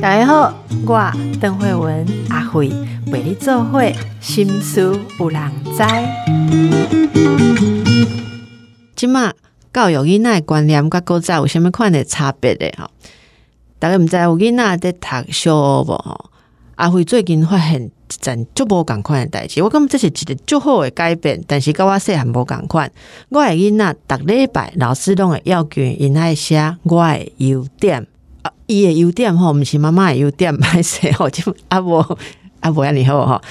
大家好，我邓慧文阿慧为你做会心思有人知。今嘛教育囡仔的观念，甲古早有虾米款的差别的吼？大家毋知有囡仔在读小学无吼？阿辉最近发现一件足无共款的代志，我感觉这是一个足好的改变，但是甲我细汉无共款。我的囡仔逐礼拜老师拢会要求因爱写我的优点，啊，伊诶优点吼，毋是妈妈诶优点，歹势吼，就啊无啊无安尼好吼。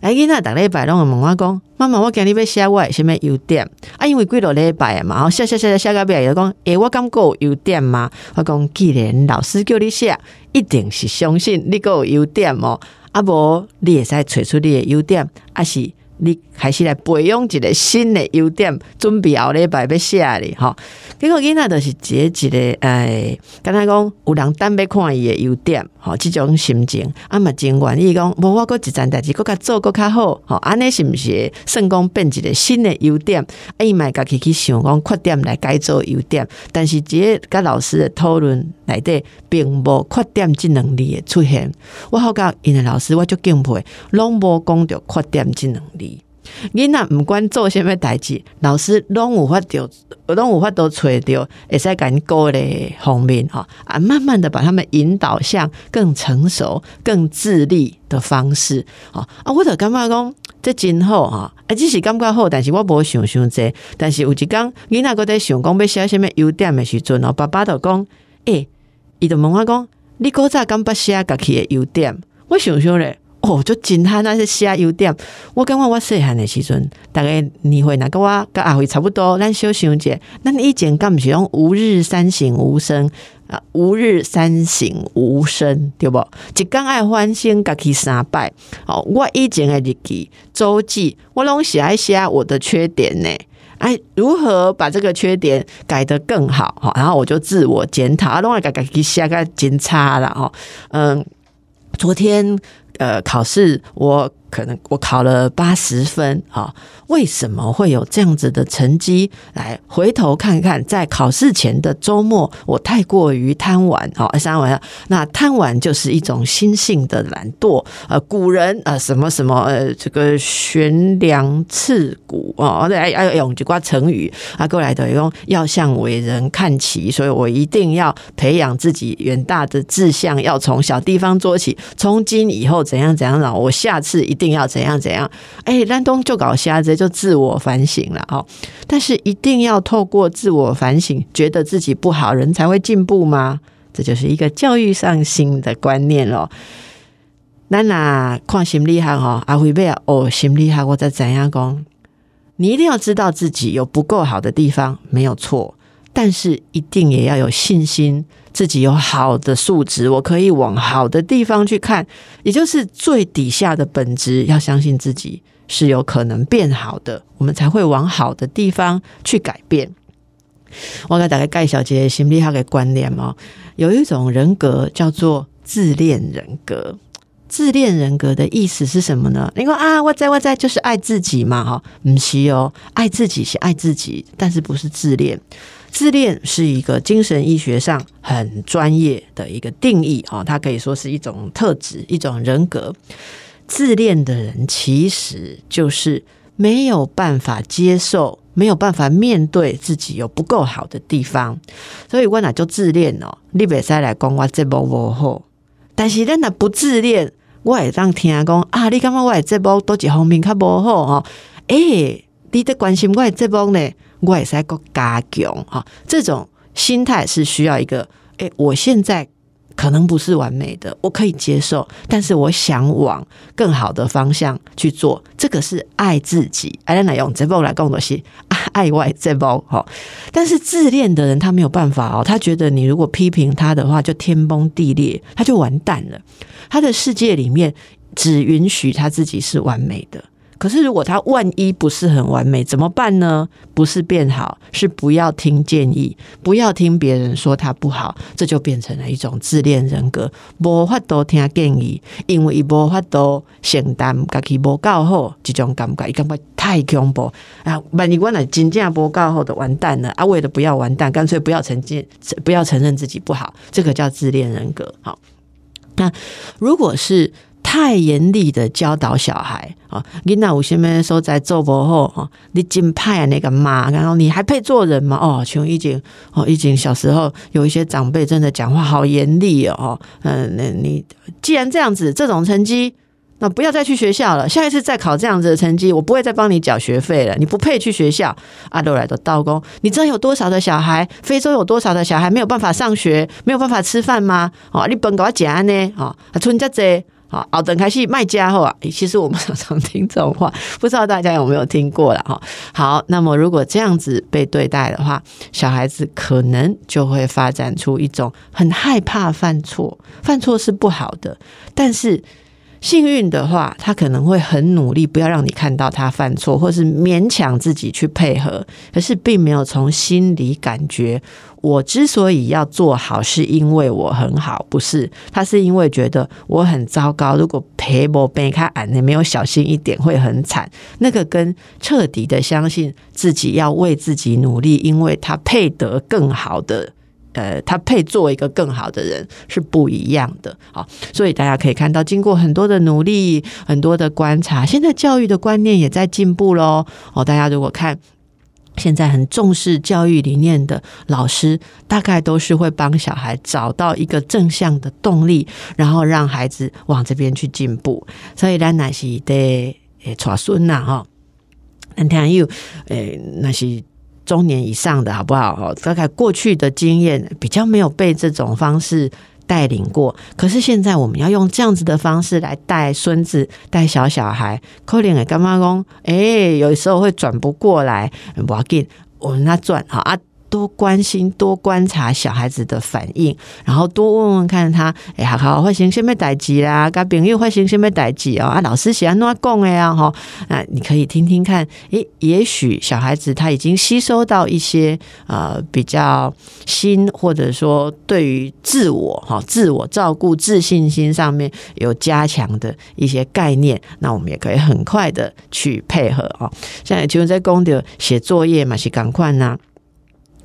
哎，囡仔逐礼拜拢会问我讲，妈妈，我今日要写我的啥物优点？啊，因为几落礼拜嘛，吼写写写写写到尾就讲，诶，我感觉有优点吗？我讲，既然老师叫你写，一定是相信你个有优点哦。啊无，你会使揣出你的优点，啊是你开始来培养一个新的优点，准备后礼拜要写哩吼。结果囡仔就是一个一个诶，敢若讲有人等要看伊的优点，吼，即种心情啊嘛真愿意讲，无我搁一件代志搁较做搁较好，吼，安尼是毋是算讲变一个新的优点？啊，伊嘛家己去想讲缺点来改做优点，但是即个甲老师的讨论内底，并无缺点即能力的出现。我好甲因的老师，我就敬佩，拢无讲着缺点即能力。囡仔毋管做啥物代志，老师拢有法着，拢有法度揣着，会使甲因鼓励方面吼啊，慢慢的把他们引导向更成熟、更自立的方式吼啊，我就感觉讲这真好吼，啊，只是感觉好，但是我无想伤济，但是有一工囡仔搁在想讲要写啥物优点的时阵哦，爸爸就讲，诶、伊就问我讲，你古早敢捌写家己的优点？我想想咧。哦，就真他那些写优点，我感觉我细汉的时阵，大概年岁若甲我跟阿辉差不多，咱小想者，咱以前敢毋是讲吾日三省吾身啊，吾日三省吾身，对无？一工爱反省家己三摆。哦，我以前的日记、周记，我拢是爱写我的缺点呢。哎，如何把这个缺点改得更好？哈，然后我就自我检讨，啊，拢爱家己写个真差啦，吼，嗯，昨天。呃，考试我可能我考了八十分啊，为什么会有这样子的成绩？来回头看看，在考试前的周末，我太过于贪玩哦，三玩那贪玩就是一种心性的懒惰。呃，古人呃什么什么呃，这个悬梁刺股哦，对哎哎用几挂成语啊，过来的用要向伟人看齐，所以我一定要培养自己远大的志向，要从小地方做起，从今以后。怎样怎样了？我下次一定要怎样怎样？哎，兰东就搞瞎子，就自我反省了哦。但是一定要透过自我反省，觉得自己不好，人才会进步吗？这就是一个教育上新的观念咯。那那看心理学哈，阿辉贝啊，哦，心理学我在怎样讲？你一定要知道自己有不够好的地方，没有错，但是一定也要有信心。自己有好的素质，我可以往好的地方去看，也就是最底下的本质，要相信自己是有可能变好的，我们才会往好的地方去改变。我给大家介绍一个心理学的观念哦，有一种人格叫做自恋人格。自恋人格的意思是什么呢？你说啊，我在我在就是爱自己嘛，哈，不是哦，爱自己是爱自己，但是不是自恋。自恋是一个精神医学上很专业的一个定义啊，它可以说是一种特质、一种人格。自恋的人其实就是没有办法接受、没有办法面对自己有不够好的地方，所以我那就自恋哦。你别再来讲我这波无好，但是咱那不自恋，我也当听讲啊，你感觉我这波多几方面较无好哦？诶，你得关心我这波呢？我也在个加强哈，这种心态是需要一个，诶，我现在可能不是完美的，我可以接受，但是我想往更好的方向去做，这个是爱自己。爱来用这波来讲 的是爱外这波哈，但是自恋的人他没有办法哦，他觉得你如果批评他的话，就天崩地裂，他就完蛋了。他的世界里面只允许他自己是完美的。可是如果他万一不是很完美，怎么办呢？不是变好，是不要听建议，不要听别人说他不好，这就变成了一种自恋人格。无法多听建议，因为伊无法多承担家己无够好，这种感觉，伊感觉太恐怖啊！万一我若真正无够好的完蛋了啊！为了不要完蛋，干脆不要承认，不要承认自己不好，这个叫自恋人格。好，那如果是。太严厉的教导小孩啊！你那有什么说在做不好哈？你真派那个妈，然后你还配做人吗？哦，琼已经哦，已经小时候有一些长辈真的讲话好严厉哦。嗯，那你既然这样子，这种成绩，那不要再去学校了。下一次再考这样子的成绩，我不会再帮你缴学费了。你不配去学校。阿罗来的道工，你知道有多少的小孩？非洲有多少的小孩没有办法上学，没有办法吃饭吗？哦，你本给我讲呢？哦，春节这。好，好，等开始卖家后啊，其实我们常常听这种话，不知道大家有没有听过了哈。好，那么如果这样子被对待的话，小孩子可能就会发展出一种很害怕犯错，犯错是不好的，但是。幸运的话，他可能会很努力，不要让你看到他犯错，或是勉强自己去配合。可是并没有从心里感觉，我之所以要做好，是因为我很好，不是他是因为觉得我很糟糕。如果赔我被他俺你没有小心一点，会很惨。那个跟彻底的相信自己要为自己努力，因为他配得更好的。呃，他配做一个更好的人是不一样的，好，所以大家可以看到，经过很多的努力，很多的观察，现在教育的观念也在进步喽。哦，大家如果看现在很重视教育理念的老师，大概都是会帮小孩找到一个正向的动力，然后让孩子往这边去进步。所以，咱那是得诶，传孙呐哈，那听有诶，那是。中年以上的好不好？哦，大概过去的经验比较没有被这种方式带领过，可是现在我们要用这样子的方式来带孙子、带小小孩，可怜的干妈公，哎，有时候会转不过来，不要紧，我们那转好啊。多关心、多观察小孩子的反应，然后多问问看他，哎，好好发生什么代志啦？跟朋友发生什么代志哦？啊，老师喜欢怎讲的呀？哈，那你可以听听看，诶，也许小孩子他已经吸收到一些呃比较新，或者说对于自我哈、自我照顾、自信心上面有加强的一些概念，那我们也可以很快的去配合哦。现在就在公的写作业嘛，是赶快呢。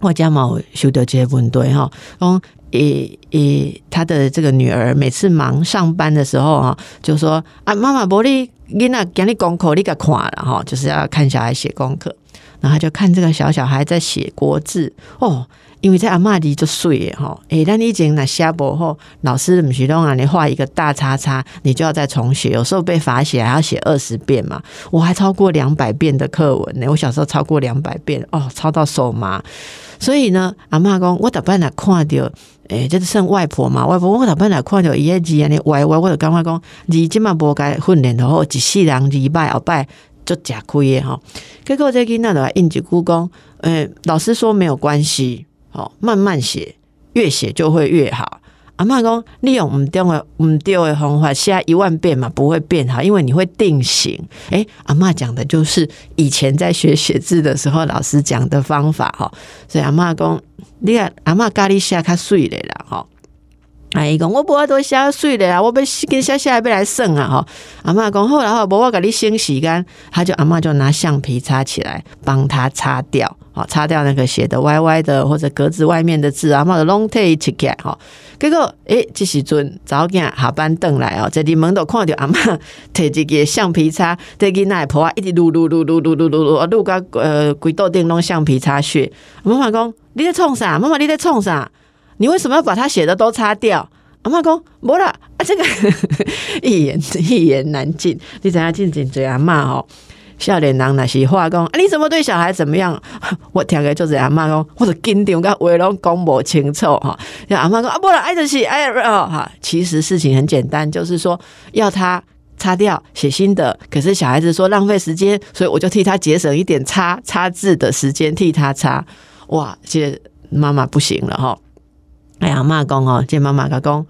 我家毛修德结婚对哈，嗯，诶诶，他的这个女儿每次忙上班的时候哈，就说啊，妈妈，玻璃囡仔给你功课，你给看了哈，就是要看小孩写功课，然后就看这个小小孩在写国字哦。因为在阿妈里就睡哈，诶，但你已经那下播后，老师不许动啊，你画一个大叉叉，你就要再重写，有时候被罚写还要写二十遍嘛。我还超过两百遍的课文呢，我小时候超过两百遍哦，抄到手麻。所以呢，阿嬷讲我逐摆来看着，诶，就是算外婆嘛，外婆我逐摆来看着伊个字安尼歪歪，我就感觉讲，你即嘛无该训练好，一世人礼拜后拜就食亏诶吼。结果这囡仔就来应一句讲，诶，老师说没有关系。哦，慢慢写，越写就会越好。阿妈讲，利用唔对的唔对的方法写一万遍嘛，不会变好，因为你会定型。诶，阿妈讲的就是以前在学写字的时候，老师讲的方法哈。所以阿妈讲，你看阿妈咖喱写较水的啦，哈。阿姨讲，我不要多写水的啊，我要跟写写要来算啊，哈。阿妈讲好，然后无我给你先洗干，他就阿妈就拿橡皮擦起来帮他擦掉。好，擦掉那个写的歪歪的或者格子外面的字啊，或者 long take 起来哈。结果，诶，这时阵早间下班登来哦，在你门口看到阿妈摕一个橡皮擦，在囡仔婆啊一直撸撸撸撸撸撸撸撸，撸个呃鬼豆电弄橡皮擦屑。妈妈讲你在冲啥？妈妈你在冲啥？你为什么要把他写的都擦掉？阿妈讲无啦，啊这个 一言一言难尽，你怎样进进嘴阿妈哦？笑脸人那是话讲，你怎么对小孩怎么样？我听个就是阿妈讲，我者紧张，甲话拢讲不清楚哈。阿妈讲啊，不了，爱就是爱哦哈。其实事情很简单，就是说要他擦掉写新的，可是小孩子说浪费时间，所以我就替他节省一点擦擦字的时间，替他擦。哇，这妈妈不行了哈。哎呀，妈讲哦，这妈妈讲。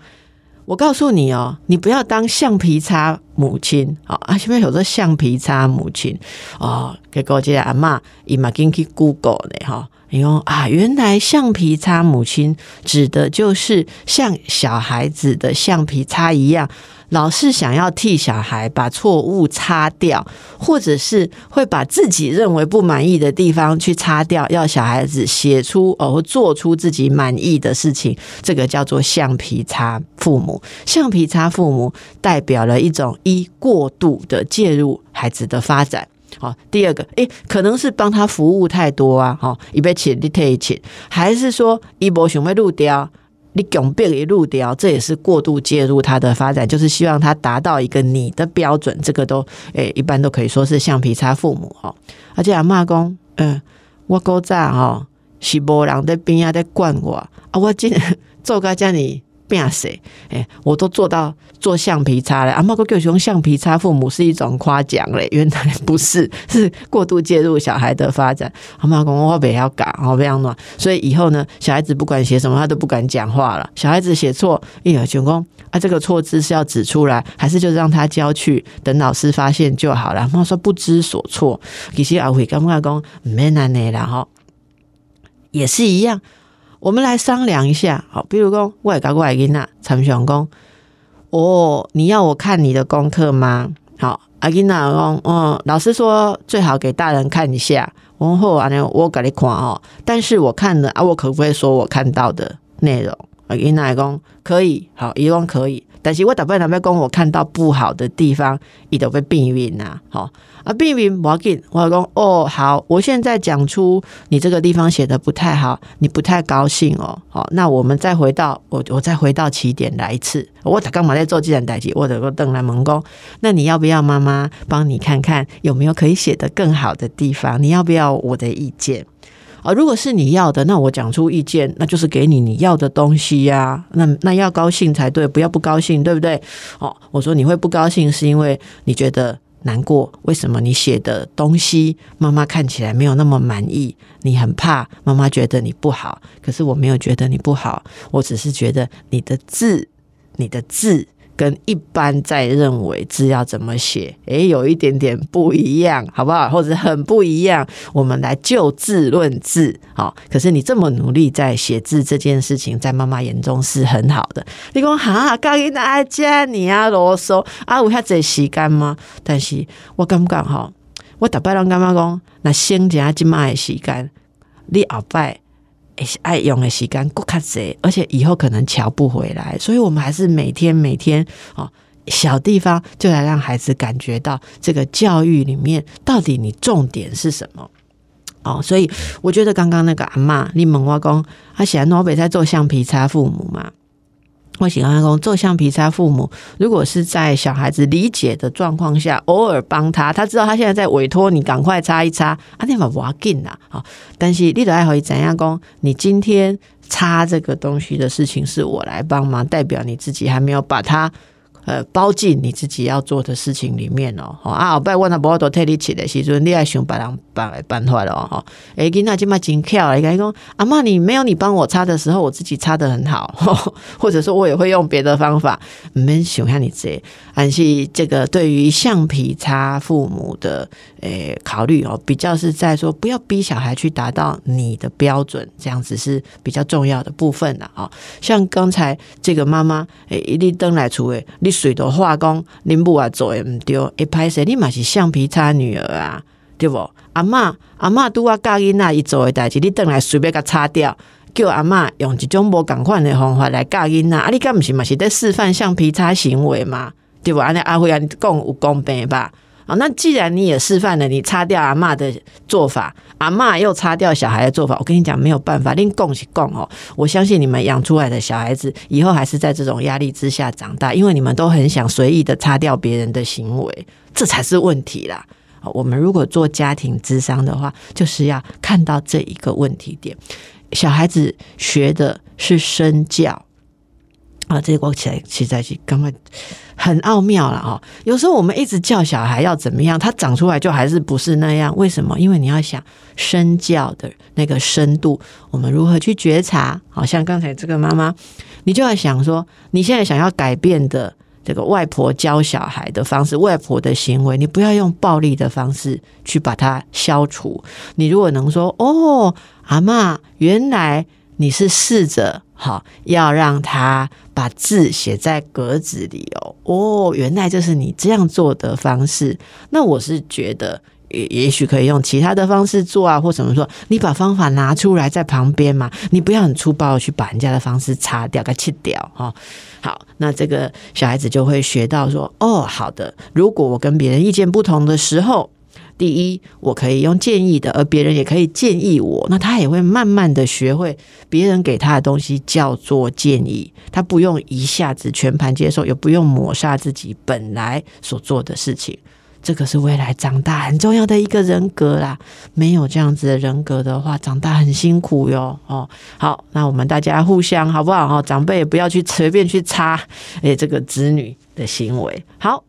我告诉你哦，你不要当橡皮擦母亲哦！啊，前面有个橡皮擦母亲哦，结果这阿妈伊嘛进去 Google 的哈，你说啊，原来橡皮擦母亲指的就是像小孩子的橡皮擦一样。老是想要替小孩把错误擦掉，或者是会把自己认为不满意的地方去擦掉，要小孩子写出哦做出自己满意的事情，这个叫做橡皮擦父母。橡皮擦父母代表了一种一过度的介入孩子的发展。好，第二个，诶，可能是帮他服务太多啊，哈，一被请你退钱，还是说一波想要入掉？你拱变一路掉，这也是过度介入他的发展，就是希望他达到一个你的标准，这个都诶，一般都可以说是橡皮擦父母哈。而且阿妈讲，嗯，我古早哈是无人在边啊在管我啊，我今 做个叫你。变谁？哎，我都做到做橡皮擦了。阿妈哥叫用橡皮擦，父母是一种夸奖嘞。原来不是，是过度介入小孩的发展。阿妈公我不要搞，我不要乱。所以以后呢，小孩子不管写什么，他都不敢讲话了。小孩子写错，哎呀，全公啊，这个错字是要指出来，还是就让他交去，等老师发现就好了。阿妈说不知所措，其实阿伟刚刚讲没难的啦哈，也是一样。我们来商量一下，好，比如说我也搞过来给那参详讲，哦，你要我看你的功课吗？好，阿吉娜讲，嗯，老师说最好给大人看一下，然后啊，我给你看哦，但是我看了啊，我可不可以说我看到的内容？阿吉娜讲可以，好，一共可以。但是我大半两边讲，我看到不好的地方，伊都会避免呐，好啊，避免我要紧，我讲哦，好，我现在讲出你这个地方写的不太好，你不太高兴哦，好，那我们再回到我，我再回到起点来一次，我刚嘛在做计算代记，我得个邓来蒙工，那你要不要妈妈帮你看看有没有可以写的更好的地方？你要不要我的意见？啊，如果是你要的，那我讲出意见，那就是给你你要的东西呀。那那要高兴才对，不要不高兴，对不对？哦，我说你会不高兴，是因为你觉得难过。为什么你写的东西妈妈看起来没有那么满意？你很怕妈妈觉得你不好，可是我没有觉得你不好，我只是觉得你的字，你的字。跟一般在认为字要怎么写，诶，有一点点不一样，好不好？或者很不一样，我们来就字论字，好。可是你这么努力在写字这件事情，在妈妈眼中是很好的。你讲哈，刚给大家你啊啰嗦啊，有遐这时间吗？但是我感觉哈，我大摆人感觉讲，那先加今麦的时间，你后摆。爱用的时间过卡贼，而且以后可能瞧不回来，所以我们还是每天每天哦，小地方就来让孩子感觉到这个教育里面到底你重点是什么哦。所以我觉得刚刚那个阿妈，你问我讲，他喜欢诺北在做橡皮擦父母嘛？我喜欢讲做橡皮擦父母，如果是在小孩子理解的状况下，偶尔帮他，他知道他现在在委托你赶快擦一擦，啊，那嘛不要紧啦，好，但是你都爱可以怎样讲？你今天擦这个东西的事情是我来帮忙，代表你自己还没有把它。呃，包进你自己要做的事情里面哦。啊，后摆我那无都替你起的时阵，你爱想别人办来办坏了哦。哎，囡仔今嘛真巧，你讲阿妈，你没有你帮我擦的时候，我自己擦的很好，或者说我也会用别的方法。没想像你这，还是这个对于橡皮擦父母的诶考虑哦，比较是在说不要逼小孩去达到你的标准，这样子是比较重要的部分的啊。像刚才这个妈妈诶，一粒灯来出诶，你。水的化工，恁母啊做诶毋对，一拍摄你嘛是橡皮擦女儿啊，对无？阿嬷阿嬷拄啊教囡仔伊做诶代志，你倒来随便甲擦掉，叫阿嬷用一种无共款诶方法来教囡仔，啊，你敢毋是嘛是咧示范橡皮擦行为嘛？对无？安尼阿辉啊，你讲有公平吧？啊，那既然你也示范了，你擦掉阿妈的做法，阿妈又擦掉小孩的做法，我跟你讲没有办法，另共是共哦。我相信你们养出来的小孩子，以后还是在这种压力之下长大，因为你们都很想随意的擦掉别人的行为，这才是问题啦。我们如果做家庭智商的话，就是要看到这一个问题点，小孩子学的是身教。啊，这个起来起在起，根本很奥妙了哦。有时候我们一直叫小孩要怎么样，他长出来就还是不是那样。为什么？因为你要想身教的那个深度，我们如何去觉察？好像刚才这个妈妈你就要想说，你现在想要改变的这个外婆教小孩的方式，外婆的行为，你不要用暴力的方式去把它消除。你如果能说，哦，阿妈，原来你是试着好要让他把字写在格子里哦，哦，原来这是你这样做的方式。那我是觉得。也也许可以用其他的方式做啊，或怎么说？你把方法拿出来在旁边嘛，你不要很粗暴的去把人家的方式擦掉、给切掉哈。好，那这个小孩子就会学到说：哦，好的。如果我跟别人意见不同的时候，第一，我可以用建议的，而别人也可以建议我。那他也会慢慢的学会，别人给他的东西叫做建议，他不用一下子全盘接受，也不用抹杀自己本来所做的事情。这个是未来长大很重要的一个人格啦，没有这样子的人格的话，长大很辛苦哟。哦，好，那我们大家互相好不好？哦，长辈也不要去随便 去插诶这个子女的行为。好。